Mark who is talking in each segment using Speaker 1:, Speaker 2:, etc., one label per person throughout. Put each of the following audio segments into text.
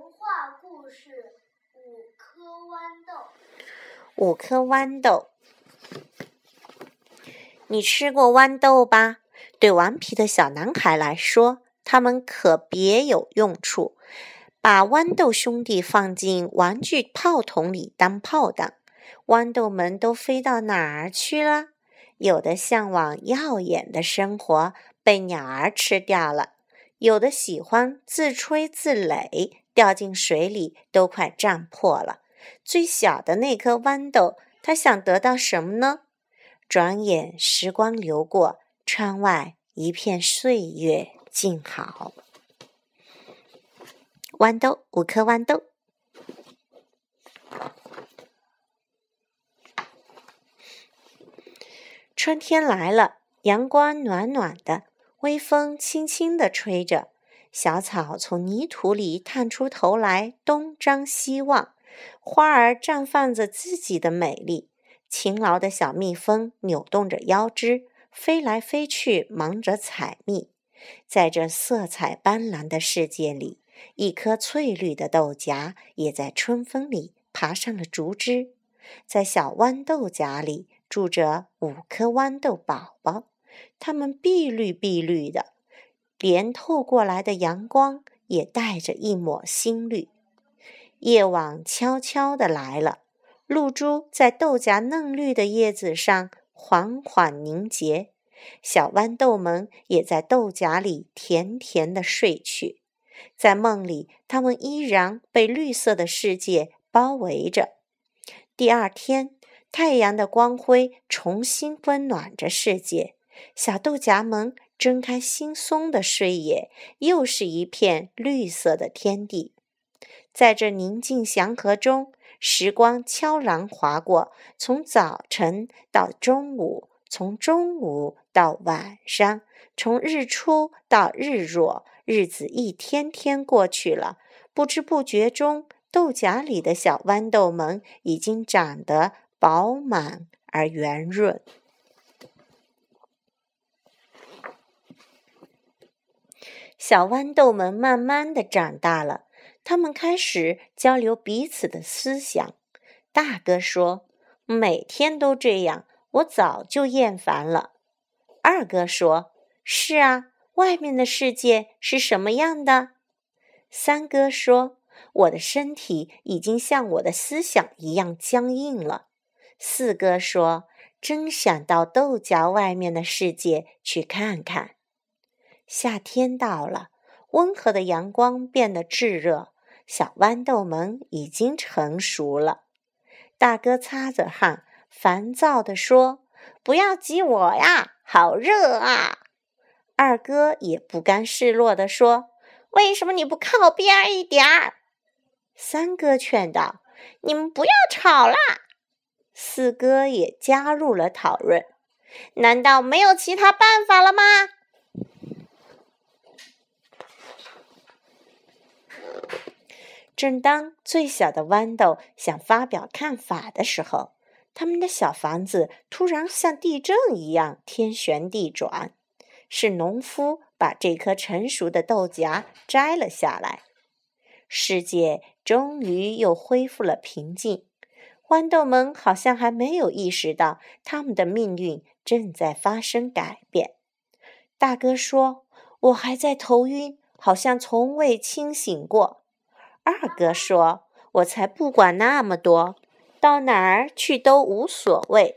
Speaker 1: 童话故事《五颗豌豆》。
Speaker 2: 五颗豌豆，你吃过豌豆吧？对顽皮的小男孩来说，它们可别有用处。把豌豆兄弟放进玩具炮筒里当炮弹，豌豆们都飞到哪儿去了？有的向往耀眼的生活，被鸟儿吃掉了；有的喜欢自吹自擂，掉进水里都快胀破了。最小的那颗豌豆，它想得到什么呢？转眼时光流过，窗外一片岁月静好。豌豆，五颗豌豆。春天来了，阳光暖暖的，微风轻轻地吹着，小草从泥土里探出头来，东张西望。花儿绽放着自己的美丽，勤劳的小蜜蜂扭动着腰肢，飞来飞去，忙着采蜜。在这色彩斑斓的世界里。一颗翠绿的豆荚也在春风里爬上了竹枝，在小豌豆荚里住着五颗豌豆宝宝，它们碧绿碧绿的，连透过来的阳光也带着一抹新绿。夜晚悄悄地来了，露珠在豆荚嫩绿的叶子上缓缓凝结，小豌豆们也在豆荚里甜甜地睡去。在梦里，他们依然被绿色的世界包围着。第二天，太阳的光辉重新温暖着世界，小豆荚们睁开惺忪的睡眼，又是一片绿色的天地。在这宁静祥和中，时光悄然划过，从早晨到中午，从中午到晚上，从日出到日落。日子一天天过去了，不知不觉中，豆荚里的小豌豆们已经长得饱满而圆润。小豌豆们慢慢的长大了，他们开始交流彼此的思想。大哥说：“每天都这样，我早就厌烦了。”二哥说：“是啊。”外面的世界是什么样的？三哥说：“我的身体已经像我的思想一样僵硬了。”四哥说：“真想到豆荚外面的世界去看看。”夏天到了，温和的阳光变得炙热，小豌豆们已经成熟了。大哥擦着汗，烦躁地说：“不要挤我呀，好热啊！”二哥也不甘示弱地说：“为什么你不靠边一点儿？”三哥劝道：“你们不要吵啦！”四哥也加入了讨论：“难道没有其他办法了吗？”正当最小的豌豆想发表看法的时候，他们的小房子突然像地震一样天旋地转。是农夫把这颗成熟的豆荚摘了下来，世界终于又恢复了平静。豌豆们好像还没有意识到，他们的命运正在发生改变。大哥说：“我还在头晕，好像从未清醒过。”二哥说：“我才不管那么多，到哪儿去都无所谓。”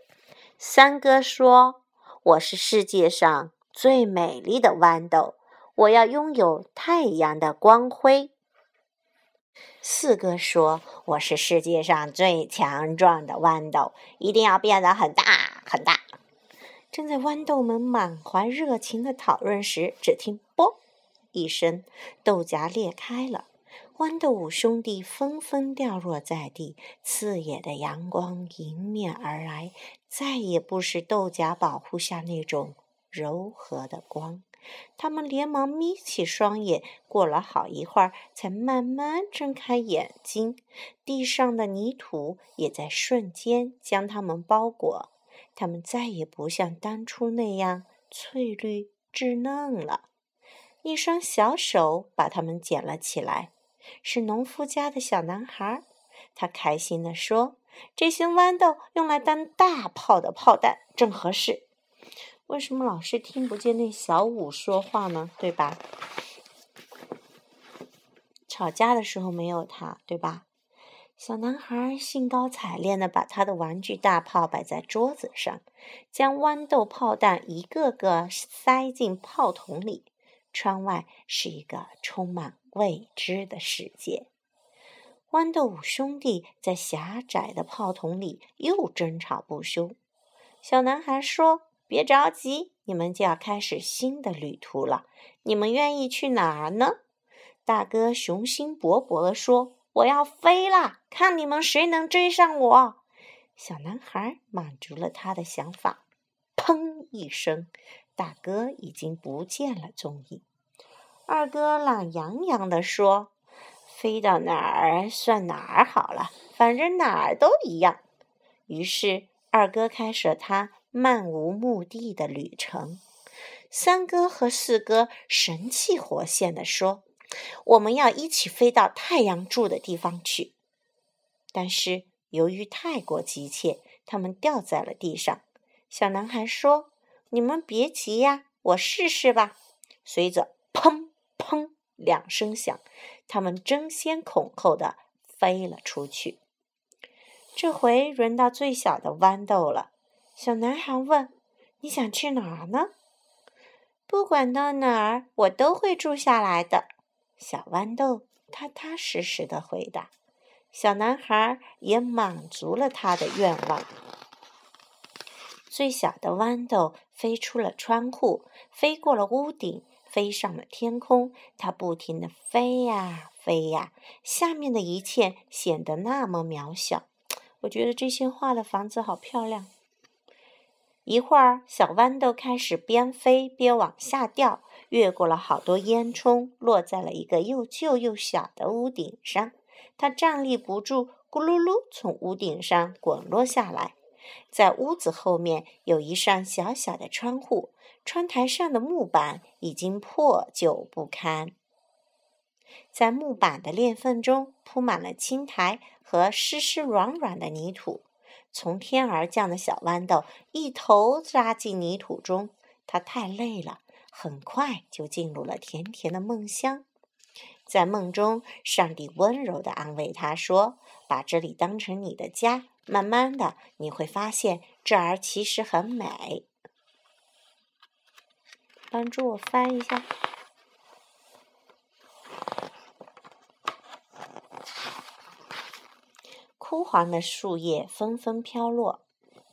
Speaker 2: 三哥说：“我是世界上。”最美丽的豌豆，我要拥有太阳的光辉。四哥说：“我是世界上最强壮的豌豆，一定要变得很大很大。”正在豌豆们满怀热情的讨论时，只听“啵”一声，豆荚裂开了，豌豆五兄弟纷纷掉落在地。刺眼的阳光迎面而来，再也不是豆荚保护下那种。柔和的光，他们连忙眯起双眼，过了好一会儿，才慢慢睁开眼睛。地上的泥土也在瞬间将它们包裹，它们再也不像当初那样翠绿稚嫩了。一双小手把它们捡了起来，是农夫家的小男孩。他开心地说：“这些豌豆用来当大炮的炮弹，正合适。”为什么老是听不见那小五说话呢？对吧？吵架的时候没有他，对吧？小男孩兴高采烈地把他的玩具大炮摆在桌子上，将豌豆炮弹一个个塞进炮筒里。窗外是一个充满未知的世界。豌豆五兄弟在狭窄的炮筒里又争吵不休。小男孩说：“别着急，你们就要开始新的旅途了。你们愿意去哪儿呢？”大哥雄心勃勃地说：“我要飞啦！看你们谁能追上我。”小男孩满足了他的想法。砰一声，大哥已经不见了踪影。二哥懒洋洋地说：“飞到哪儿算哪儿好了，反正哪儿都一样。”于是二哥开始了他漫无目的的旅程。三哥和四哥神气活现地说。我们要一起飞到太阳住的地方去，但是由于太过急切，他们掉在了地上。小男孩说：“你们别急呀，我试试吧。”随着“砰砰”两声响，他们争先恐后的飞了出去。这回轮到最小的豌豆了。小男孩问：“你想去哪儿呢？”“不管到哪儿，我都会住下来的。”小豌豆踏踏实实的回答，小男孩也满足了他的愿望。最小的豌豆飞出了窗户，飞过了屋顶，飞上了天空。它不停地飞呀飞呀，下面的一切显得那么渺小。我觉得这些画的房子好漂亮。一会儿，小豌豆开始边飞边往下掉。越过了好多烟囱，落在了一个又旧又小的屋顶上。它站立不住，咕噜噜从屋顶上滚落下来。在屋子后面有一扇小小的窗户，窗台上的木板已经破旧不堪，在木板的裂缝中铺满了青苔和湿湿软软的泥土。从天而降的小豌豆一头扎进泥土中，它太累了。很快就进入了甜甜的梦乡，在梦中，上帝温柔地安慰他说：“把这里当成你的家，慢慢的你会发现这儿其实很美。”帮助我翻一下。枯黄的树叶纷纷飘落，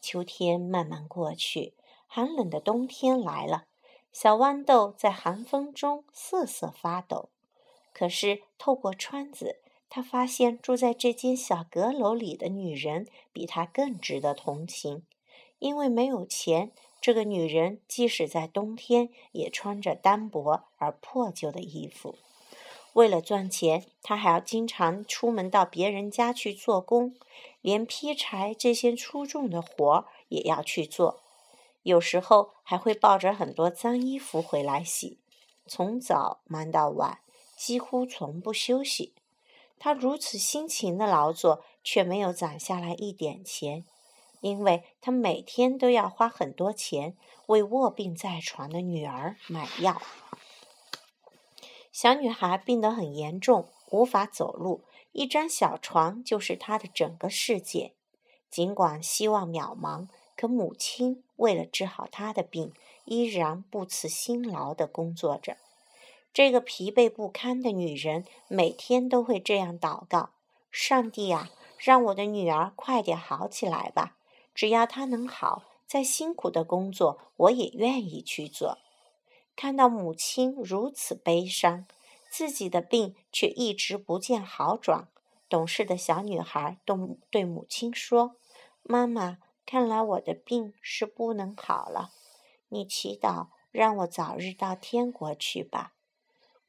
Speaker 2: 秋天慢慢过去，寒冷的冬天来了。小豌豆在寒风中瑟瑟发抖，可是透过窗子，他发现住在这间小阁楼里的女人比他更值得同情。因为没有钱，这个女人即使在冬天也穿着单薄而破旧的衣服。为了赚钱，她还要经常出门到别人家去做工，连劈柴这些粗重的活儿也要去做。有时候还会抱着很多脏衣服回来洗，从早忙到晚，几乎从不休息。他如此辛勤的劳作，却没有攒下来一点钱，因为他每天都要花很多钱为卧病在床的女儿买药。小女孩病得很严重，无法走路，一张小床就是她的整个世界。尽管希望渺茫。可母亲为了治好他的病，依然不辞辛劳地工作着。这个疲惫不堪的女人每天都会这样祷告：“上帝啊，让我的女儿快点好起来吧！只要她能好，再辛苦的工作我也愿意去做。”看到母亲如此悲伤，自己的病却一直不见好转，懂事的小女孩对对母亲说：“妈妈。”看来我的病是不能好了，你祈祷让我早日到天国去吧。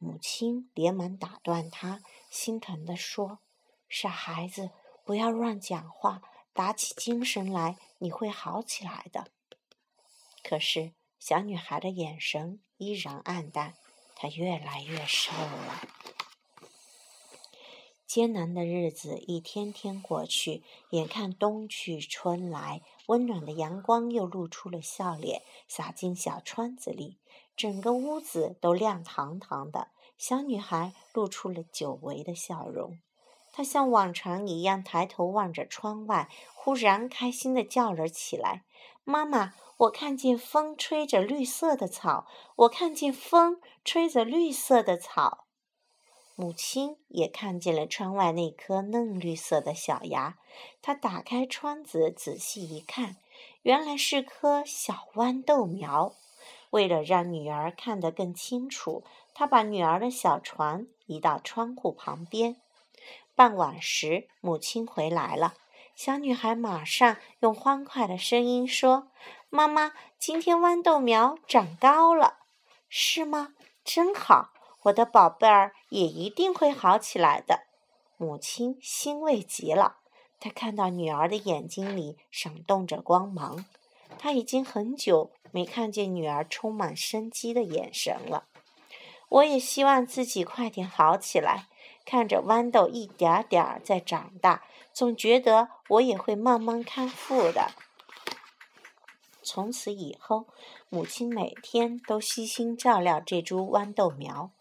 Speaker 2: 母亲连忙打断他，心疼地说：“傻孩子，不要乱讲话，打起精神来，你会好起来的。”可是小女孩的眼神依然暗淡，她越来越瘦了。艰难的日子一天天过去，眼看冬去春来，温暖的阳光又露出了笑脸，洒进小窗子里，整个屋子都亮堂堂的。小女孩露出了久违的笑容，她像往常一样抬头望着窗外，忽然开心地叫了起来：“妈妈，我看见风吹着绿色的草，我看见风吹着绿色的草。”母亲也看见了窗外那颗嫩绿色的小芽，她打开窗子仔细一看，原来是棵小豌豆苗。为了让女儿看得更清楚，她把女儿的小床移到窗户旁边。傍晚时，母亲回来了，小女孩马上用欢快的声音说：“妈妈，今天豌豆苗长高了，是吗？真好。”我的宝贝儿也一定会好起来的，母亲欣慰极了。她看到女儿的眼睛里闪动着光芒，他已经很久没看见女儿充满生机的眼神了。我也希望自己快点好起来，看着豌豆一点点儿在长大，总觉得我也会慢慢康复的。从此以后，母亲每天都悉心照料这株豌豆苗。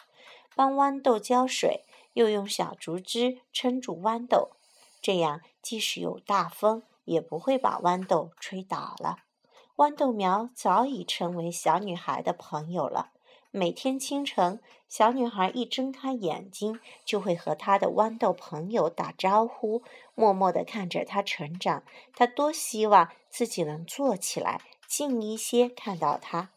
Speaker 2: 帮豌豆浇水，又用小竹枝撑住豌豆，这样即使有大风，也不会把豌豆吹倒了。豌豆苗早已成为小女孩的朋友了。每天清晨，小女孩一睁开眼睛，就会和她的豌豆朋友打招呼，默默地看着它成长。她多希望自己能坐起来，近一些看到它。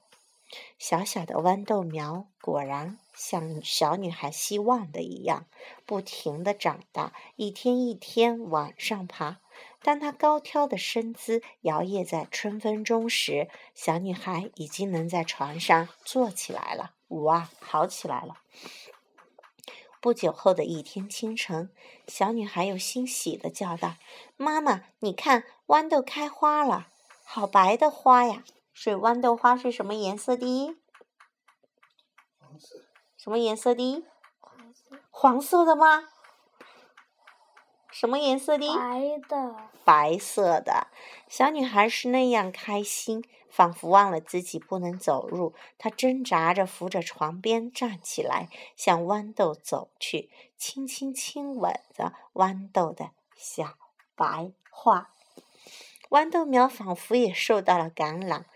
Speaker 2: 小小的豌豆苗果然像小女孩希望的一样，不停地长大，一天一天往上爬。当她高挑的身姿摇曳在春风中时，小女孩已经能在床上坐起来了。哇，好起来了！不久后的一天清晨，小女孩又欣喜地叫道：“妈妈，你看，豌豆开花了，好白的花呀！”水豌豆花是什么颜色的？
Speaker 3: 黄色。
Speaker 2: 什么颜色的？
Speaker 1: 黄色。
Speaker 2: 黄色的吗？什么颜色的？
Speaker 1: 白的。
Speaker 2: 白色的。小女孩是那样开心，仿佛忘了自己不能走路。她挣扎着扶着床边站起来，向豌豆走去，轻轻亲吻着豌豆的小白花。豌豆苗仿佛也受到了感染。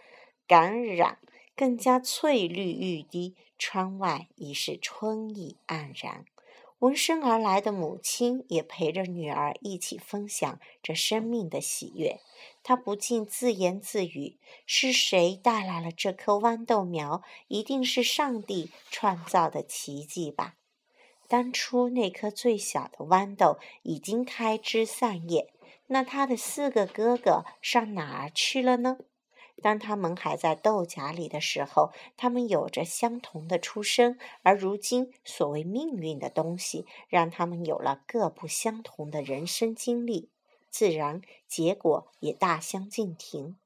Speaker 2: 感染更加翠绿欲滴，窗外已是春意盎然。闻声而来的母亲也陪着女儿一起分享这生命的喜悦。她不禁自言自语：“是谁带来了这颗豌豆苗？一定是上帝创造的奇迹吧！”当初那颗最小的豌豆已经开枝散叶，那他的四个哥哥上哪儿去了呢？当他们还在豆荚里的时候，他们有着相同的出生，而如今所谓命运的东西，让他们有了各不相同的人生经历，自然结果也大相径庭。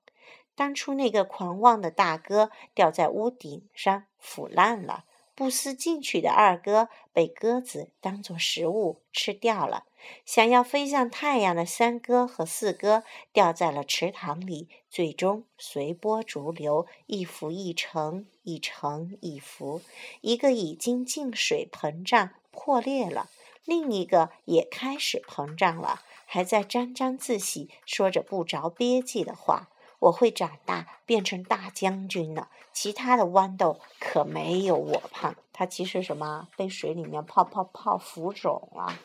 Speaker 2: 当初那个狂妄的大哥掉在屋顶上腐烂了。不思进取的二哥被鸽子当作食物吃掉了，想要飞向太阳的三哥和四哥掉在了池塘里，最终随波逐流，一浮一沉，一沉一浮。一个已经进水膨胀破裂了，另一个也开始膨胀了，还在沾沾自喜，说着不着边际的话。我会长大，变成大将军的。其他的豌豆可没有我胖。它其实什么？被水里面泡泡泡浮肿了。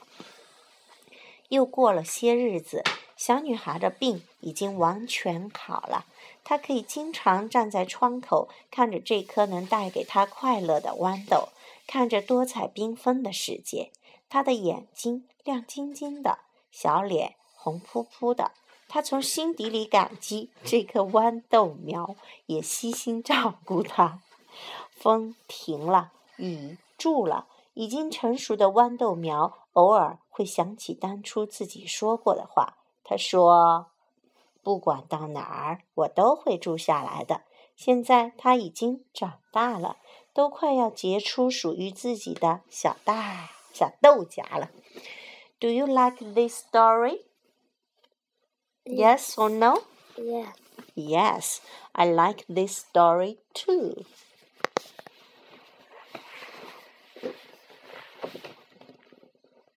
Speaker 2: 又过了些日子，小女孩的病已经完全好了。她可以经常站在窗口，看着这颗能带给她快乐的豌豆，看着多彩缤纷的世界。她的眼睛亮晶晶的，小脸红扑扑的。他从心底里感激这颗豌豆苗，也悉心照顾它。风停了，雨住了，已经成熟的豌豆苗偶尔会想起当初自己说过的话。他说：“不管到哪儿，我都会住下来的。”现在他已经长大了，都快要结出属于自己的小大小豆荚了。Do you like this story? Yes or no?
Speaker 1: Yeah.
Speaker 2: Yes, I like this story too.